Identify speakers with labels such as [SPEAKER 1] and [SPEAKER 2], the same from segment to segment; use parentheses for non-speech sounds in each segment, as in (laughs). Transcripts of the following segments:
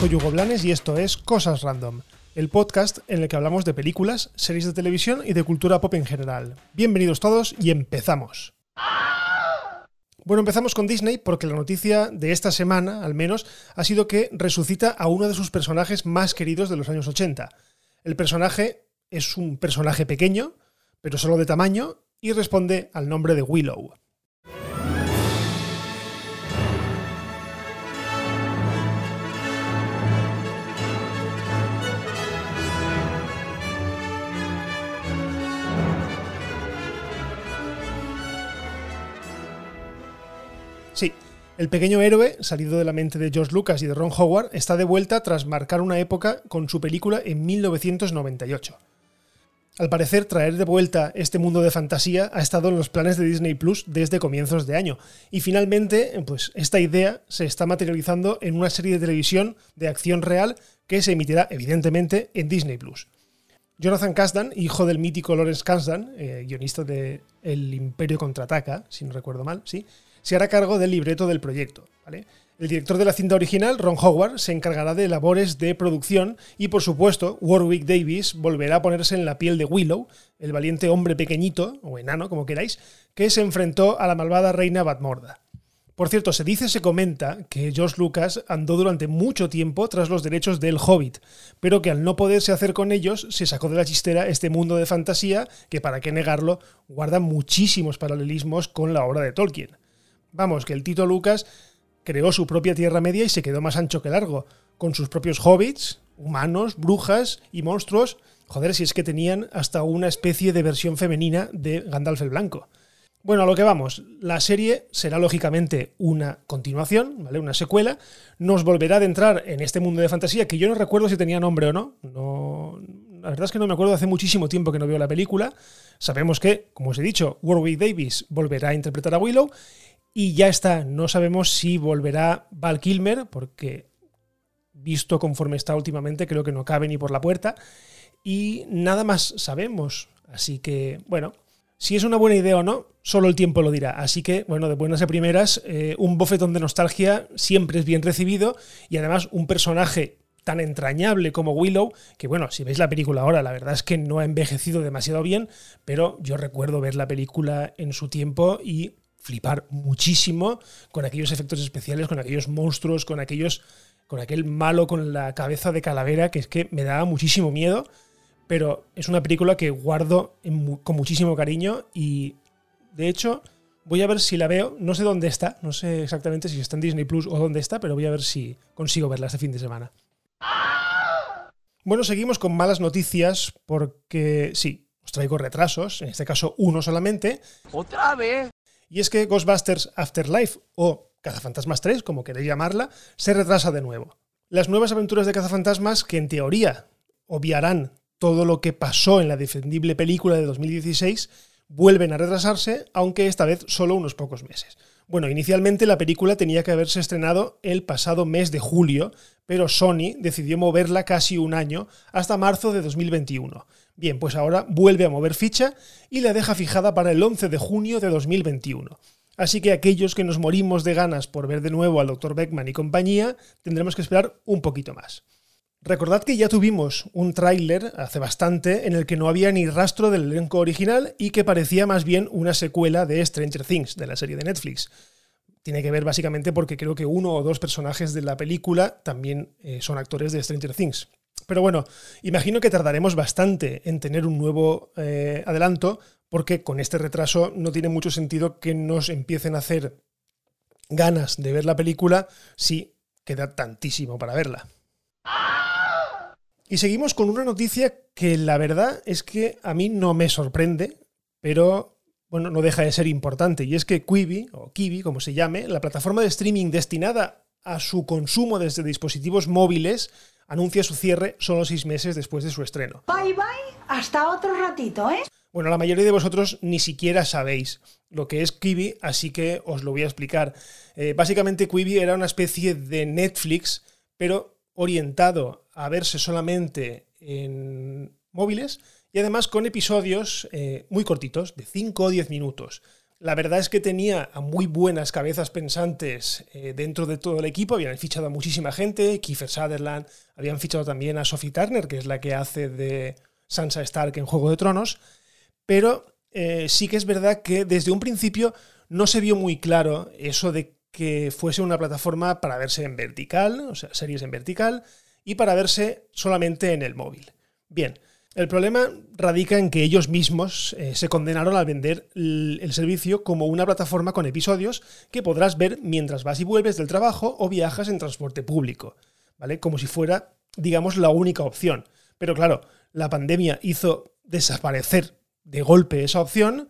[SPEAKER 1] soy Hugo Blanes y esto es Cosas Random, el podcast en el que hablamos de películas, series de televisión y de cultura pop en general. Bienvenidos todos y empezamos. Bueno, empezamos con Disney porque la noticia de esta semana, al menos, ha sido que resucita a uno de sus personajes más queridos de los años 80. El personaje es un personaje pequeño, pero solo de tamaño, y responde al nombre de Willow. Sí, el pequeño héroe, salido de la mente de George Lucas y de Ron Howard, está de vuelta tras marcar una época con su película en 1998. Al parecer, traer de vuelta este mundo de fantasía ha estado en los planes de Disney Plus desde comienzos de año. Y finalmente, pues esta idea se está materializando en una serie de televisión de acción real que se emitirá, evidentemente, en Disney Plus. Jonathan Kasdan, hijo del mítico Lawrence Kasdan, eh, guionista de El Imperio contraataca, si no recuerdo mal, sí, se hará cargo del libreto del proyecto. El director de la cinta original, Ron Howard, se encargará de labores de producción y, por supuesto, Warwick Davis volverá a ponerse en la piel de Willow, el valiente hombre pequeñito, o enano, como queráis, que se enfrentó a la malvada reina Batmorda. Por cierto, se dice, se comenta que George Lucas andó durante mucho tiempo tras los derechos del Hobbit, pero que al no poderse hacer con ellos, se sacó de la chistera este mundo de fantasía que, para qué negarlo, guarda muchísimos paralelismos con la obra de Tolkien. Vamos, que el Tito Lucas creó su propia Tierra Media y se quedó más ancho que largo, con sus propios hobbits, humanos, brujas y monstruos. Joder, si es que tenían hasta una especie de versión femenina de Gandalf el Blanco. Bueno, a lo que vamos, la serie será lógicamente una continuación, ¿vale? Una secuela. Nos volverá a adentrar en este mundo de fantasía que yo no recuerdo si tenía nombre o no. no. La verdad es que no me acuerdo, hace muchísimo tiempo que no veo la película. Sabemos que, como os he dicho, Warwick Davis volverá a interpretar a Willow y ya está, no sabemos si volverá Val Kilmer, porque visto conforme está últimamente, creo que no cabe ni por la puerta. Y nada más sabemos. Así que, bueno, si es una buena idea o no, solo el tiempo lo dirá. Así que, bueno, de buenas a primeras, eh, un bofetón de nostalgia siempre es bien recibido y además un personaje tan entrañable como Willow, que bueno, si veis la película ahora, la verdad es que no ha envejecido demasiado bien, pero yo recuerdo ver la película en su tiempo y flipar muchísimo con aquellos efectos especiales, con aquellos monstruos, con aquellos con aquel malo con la cabeza de calavera que es que me daba muchísimo miedo, pero es una película que guardo con muchísimo cariño y de hecho voy a ver si la veo, no sé dónde está, no sé exactamente si está en Disney Plus o dónde está, pero voy a ver si consigo verla este fin de semana. Bueno, seguimos con malas noticias porque sí, os traigo retrasos, en este caso uno solamente.
[SPEAKER 2] ¿Otra vez?
[SPEAKER 1] Y es que Ghostbusters Afterlife, o Cazafantasmas 3, como queréis llamarla, se retrasa de nuevo. Las nuevas aventuras de Cazafantasmas, que en teoría obviarán todo lo que pasó en la defendible película de 2016, vuelven a retrasarse, aunque esta vez solo unos pocos meses. Bueno, inicialmente la película tenía que haberse estrenado el pasado mes de julio, pero Sony decidió moverla casi un año hasta marzo de 2021. Bien, pues ahora vuelve a mover ficha y la deja fijada para el 11 de junio de 2021. Así que aquellos que nos morimos de ganas por ver de nuevo al Dr. Beckman y compañía, tendremos que esperar un poquito más. Recordad que ya tuvimos un tráiler hace bastante en el que no había ni rastro del elenco original y que parecía más bien una secuela de Stranger Things, de la serie de Netflix. Tiene que ver básicamente porque creo que uno o dos personajes de la película también eh, son actores de Stranger Things. Pero bueno, imagino que tardaremos bastante en tener un nuevo eh, adelanto porque con este retraso no tiene mucho sentido que nos empiecen a hacer ganas de ver la película si queda tantísimo para verla. Y seguimos con una noticia que la verdad es que a mí no me sorprende, pero bueno, no deja de ser importante. Y es que Quibi, o Kiwi, como se llame, la plataforma de streaming destinada a su consumo desde dispositivos móviles, anuncia su cierre solo seis meses después de su estreno.
[SPEAKER 3] Bye bye, hasta otro ratito, ¿eh?
[SPEAKER 1] Bueno, la mayoría de vosotros ni siquiera sabéis lo que es Quibi, así que os lo voy a explicar. Eh, básicamente Quibi era una especie de Netflix, pero orientado a verse solamente en móviles y además con episodios eh, muy cortitos, de 5 o 10 minutos. La verdad es que tenía a muy buenas cabezas pensantes eh, dentro de todo el equipo. Habían fichado a muchísima gente, Kiefer Sutherland, habían fichado también a Sophie Turner, que es la que hace de Sansa Stark en Juego de Tronos. Pero eh, sí que es verdad que desde un principio no se vio muy claro eso de que fuese una plataforma para verse en vertical, o sea, series en vertical, y para verse solamente en el móvil. Bien, el problema radica en que ellos mismos eh, se condenaron al vender el, servicio como una plataforma con episodios que podrás ver mientras vas y vuelves del trabajo o viajas en transporte público, ¿vale? Como si fuera, digamos, la única opción. Pero claro, la pandemia hizo desaparecer de golpe esa opción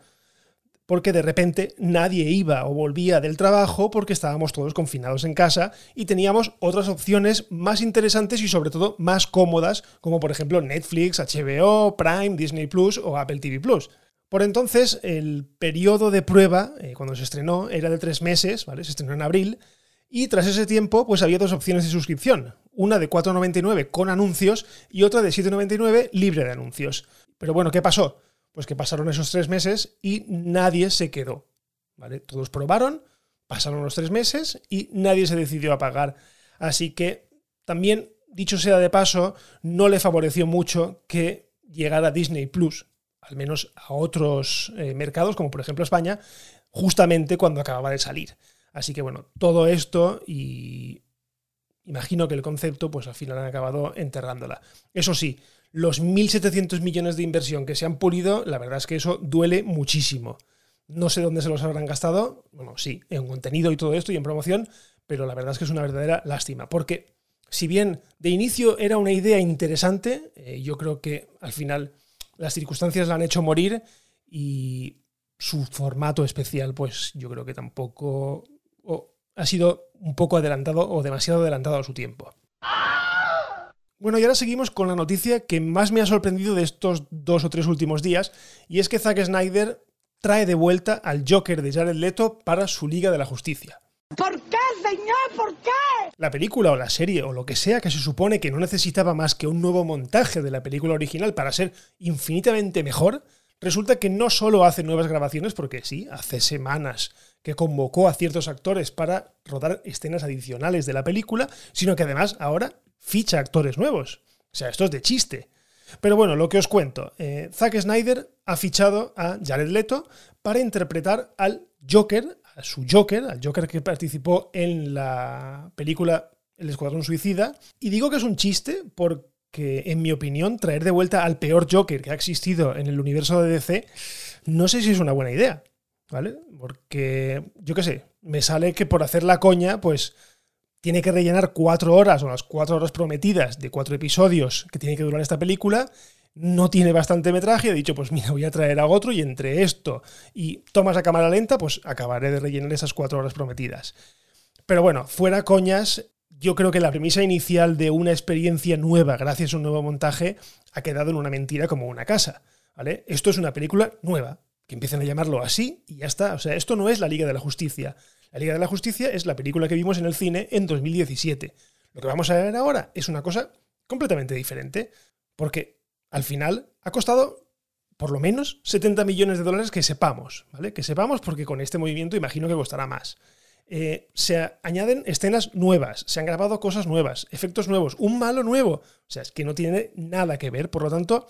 [SPEAKER 1] porque de repente nadie iba o volvía del trabajo porque estábamos todos confinados en casa y teníamos otras opciones más interesantes y sobre todo más cómodas, como por ejemplo Netflix, HBO, Prime, Disney Plus o Apple TV Plus. Por entonces, el periodo de prueba, eh, cuando se estrenó, era de tres meses, ¿vale? Se estrenó en abril, y tras ese tiempo, pues había dos opciones de suscripción. Una de 4,99 con anuncios y otra de 7,99 libre de anuncios. Pero bueno, ¿qué pasó? Pues que pasaron esos tres meses y nadie se quedó. ¿vale? Todos probaron, pasaron los tres meses y nadie se decidió a pagar. Así que también, dicho sea de paso, no le favoreció mucho que llegara Disney Plus, al menos a otros eh, mercados, como por ejemplo España, justamente cuando acababa de salir. Así que bueno, todo esto y imagino que el concepto, pues al final han acabado enterrándola. Eso sí, los 1.700 millones de inversión que se han pulido, la verdad es que eso duele muchísimo. No sé dónde se los habrán gastado, bueno, sí, en contenido y todo esto y en promoción, pero la verdad es que es una verdadera lástima, porque si bien de inicio era una idea interesante, eh, yo creo que al final las circunstancias la han hecho morir y su formato especial, pues yo creo que tampoco ha sido un poco adelantado o demasiado adelantado a su tiempo. Bueno, y ahora seguimos con la noticia que más me ha sorprendido de estos dos o tres últimos días, y es que Zack Snyder trae de vuelta al Joker de Jared Leto para su Liga de la Justicia.
[SPEAKER 3] ¿Por qué, señor? ¿Por qué?
[SPEAKER 1] La película o la serie o lo que sea que se supone que no necesitaba más que un nuevo montaje de la película original para ser infinitamente mejor, resulta que no solo hace nuevas grabaciones, porque sí, hace semanas que convocó a ciertos actores para rodar escenas adicionales de la película, sino que además ahora ficha actores nuevos. O sea, esto es de chiste. Pero bueno, lo que os cuento. Eh, Zack Snyder ha fichado a Jared Leto para interpretar al Joker, a su Joker, al Joker que participó en la película El Escuadrón Suicida. Y digo que es un chiste porque, en mi opinión, traer de vuelta al peor Joker que ha existido en el universo de DC, no sé si es una buena idea. ¿Vale? Porque, yo qué sé, me sale que por hacer la coña, pues tiene que rellenar cuatro horas o las cuatro horas prometidas de cuatro episodios que tiene que durar esta película, no tiene bastante metraje, he dicho, pues mira, voy a traer a otro y entre esto y tomas a cámara lenta, pues acabaré de rellenar esas cuatro horas prometidas. Pero bueno, fuera coñas, yo creo que la premisa inicial de una experiencia nueva gracias a un nuevo montaje ha quedado en una mentira como una casa. ¿vale? Esto es una película nueva, que empiecen a llamarlo así y ya está. O sea, esto no es la Liga de la Justicia. La Liga de la Justicia es la película que vimos en el cine en 2017. Lo que vamos a ver ahora es una cosa completamente diferente, porque al final ha costado por lo menos 70 millones de dólares que sepamos, ¿vale? Que sepamos porque con este movimiento imagino que costará más. Eh, se añaden escenas nuevas, se han grabado cosas nuevas, efectos nuevos, un malo nuevo. O sea, es que no tiene nada que ver. Por lo tanto,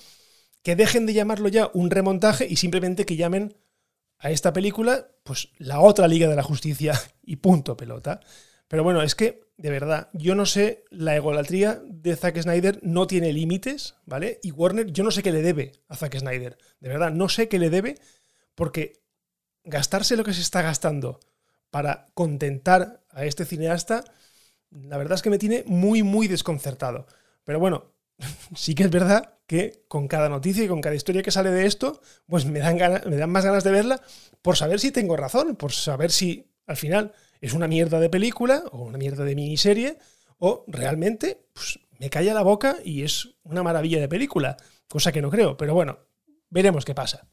[SPEAKER 1] que dejen de llamarlo ya un remontaje y simplemente que llamen a esta película, pues la otra Liga de la Justicia (laughs) y punto pelota. Pero bueno, es que, de verdad, yo no sé, la egolatría de Zack Snyder no tiene límites, ¿vale? Y Warner, yo no sé qué le debe a Zack Snyder. De verdad, no sé qué le debe, porque gastarse lo que se está gastando para contentar a este cineasta, la verdad es que me tiene muy, muy desconcertado. Pero bueno, sí que es verdad que con cada noticia y con cada historia que sale de esto, pues me dan, me dan más ganas de verla por saber si tengo razón, por saber si al final es una mierda de película o una mierda de miniserie o realmente pues, me calla la boca y es una maravilla de película, cosa que no creo, pero bueno, veremos qué pasa.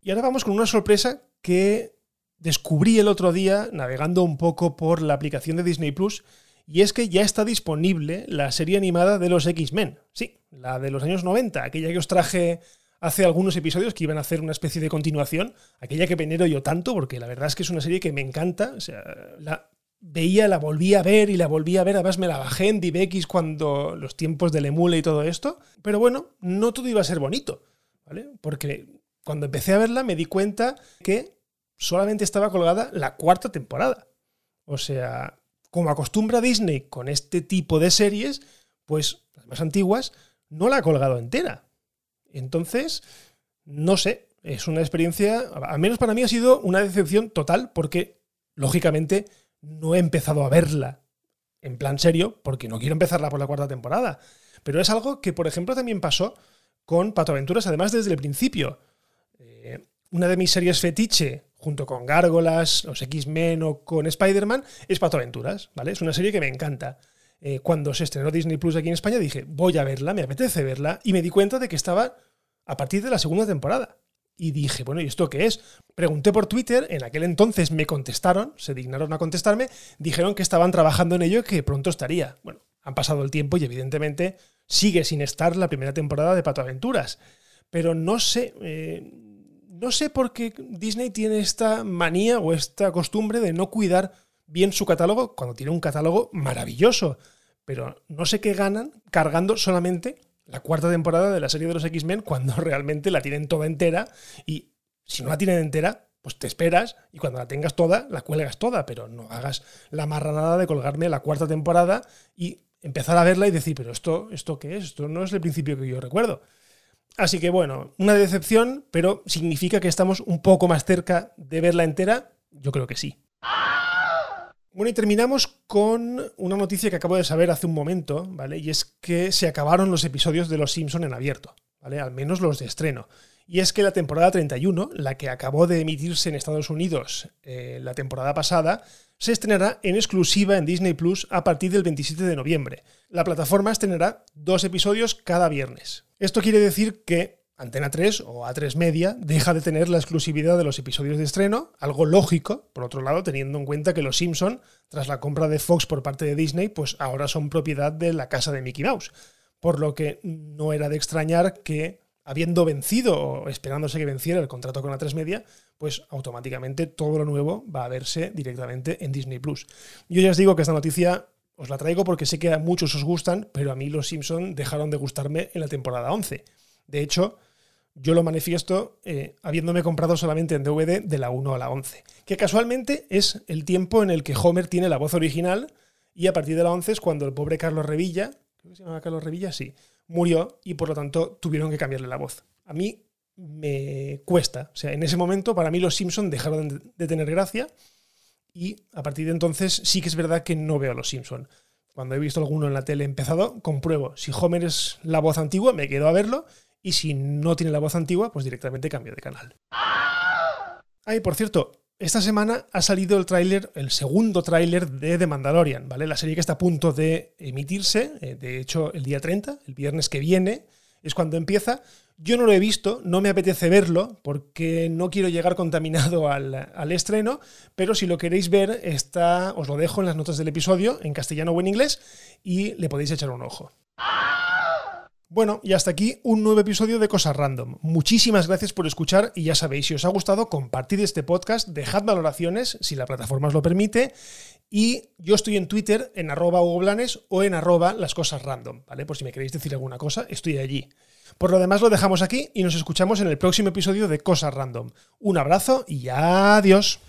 [SPEAKER 1] Y ahora vamos con una sorpresa que descubrí el otro día navegando un poco por la aplicación de Disney Plus y es que ya está disponible la serie animada de los X-Men. Sí, la de los años 90, aquella que os traje hace algunos episodios que iban a hacer una especie de continuación, aquella que venero yo tanto, porque la verdad es que es una serie que me encanta. O sea, la veía, la volvía a ver y la volvía a ver. Además, me la bajé en DivX cuando los tiempos del emule y todo esto. Pero bueno, no todo iba a ser bonito, ¿vale? Porque cuando empecé a verla me di cuenta que solamente estaba colgada la cuarta temporada. O sea, como acostumbra Disney con este tipo de series, pues las más antiguas, no la ha colgado entera. Entonces, no sé, es una experiencia, al menos para mí ha sido una decepción total porque, lógicamente, no he empezado a verla en plan serio porque no quiero empezarla por la cuarta temporada. Pero es algo que, por ejemplo, también pasó con Pato Aventuras, además desde el principio. Eh, una de mis series fetiche, junto con Gárgolas, los X-Men o con Spider-Man, es Pato Aventuras, ¿vale? Es una serie que me encanta. Eh, cuando se estrenó Disney Plus aquí en España, dije, voy a verla, me apetece verla, y me di cuenta de que estaba a partir de la segunda temporada. Y dije, bueno, ¿y esto qué es? Pregunté por Twitter, en aquel entonces me contestaron, se dignaron a contestarme, dijeron que estaban trabajando en ello y que pronto estaría. Bueno, han pasado el tiempo y evidentemente sigue sin estar la primera temporada de Pato Aventuras. Pero no sé, eh, no sé por qué Disney tiene esta manía o esta costumbre de no cuidar bien su catálogo cuando tiene un catálogo maravilloso. Pero no sé qué ganan cargando solamente la cuarta temporada de la serie de los X-Men cuando (laughs) realmente la tienen toda entera y si no la tienen entera, pues te esperas y cuando la tengas toda, la cuelgas toda, pero no hagas la marranada de colgarme la cuarta temporada y empezar a verla y decir, pero esto, ¿esto qué es? Esto no es el principio que yo recuerdo. Así que bueno, una decepción, pero significa que estamos un poco más cerca de verla entera. Yo creo que sí. Bueno, y terminamos con una noticia que acabo de saber hace un momento, ¿vale? Y es que se acabaron los episodios de Los Simpson en abierto, ¿vale? Al menos los de estreno. Y es que la temporada 31, la que acabó de emitirse en Estados Unidos eh, la temporada pasada, se estrenará en exclusiva en Disney Plus a partir del 27 de noviembre. La plataforma estrenará dos episodios cada viernes. Esto quiere decir que Antena 3 o A3 Media deja de tener la exclusividad de los episodios de estreno, algo lógico, por otro lado, teniendo en cuenta que Los Simpson, tras la compra de Fox por parte de Disney, pues ahora son propiedad de la casa de Mickey Mouse. Por lo que no era de extrañar que, habiendo vencido o esperándose que venciera el contrato con A3 Media, pues automáticamente todo lo nuevo va a verse directamente en Disney Plus. Yo ya os digo que esta noticia os la traigo porque sé que a muchos os gustan, pero a mí Los Simpson dejaron de gustarme en la temporada 11. De hecho, yo lo manifiesto eh, habiéndome comprado solamente en DVD de la 1 a la 11, que casualmente es el tiempo en el que Homer tiene la voz original y a partir de la 11 es cuando el pobre Carlos Revilla, creo que se llama Carlos Revilla, sí, murió y por lo tanto tuvieron que cambiarle la voz. A mí me cuesta, o sea, en ese momento para mí los Simpsons dejaron de tener gracia y a partir de entonces sí que es verdad que no veo a los Simpsons. Cuando he visto alguno en la tele empezado, compruebo. Si Homer es la voz antigua, me quedo a verlo y si no tiene la voz antigua, pues directamente cambio de canal. Ay, por cierto, esta semana ha salido el tráiler, el segundo tráiler de The Mandalorian, ¿vale? La serie que está a punto de emitirse, eh, de hecho el día 30, el viernes que viene, es cuando empieza. Yo no lo he visto, no me apetece verlo porque no quiero llegar contaminado al, al, estreno, pero si lo queréis ver, está, os lo dejo en las notas del episodio, en castellano o en inglés, y le podéis echar un ojo. Bueno, y hasta aquí un nuevo episodio de Cosas Random. Muchísimas gracias por escuchar y ya sabéis, si os ha gustado, compartid este podcast, dejad valoraciones si la plataforma os lo permite y yo estoy en Twitter en arroba Blanes o en arroba las cosas random, ¿vale? Por si me queréis decir alguna cosa, estoy allí. Por lo demás lo dejamos aquí y nos escuchamos en el próximo episodio de Cosas Random. Un abrazo y adiós.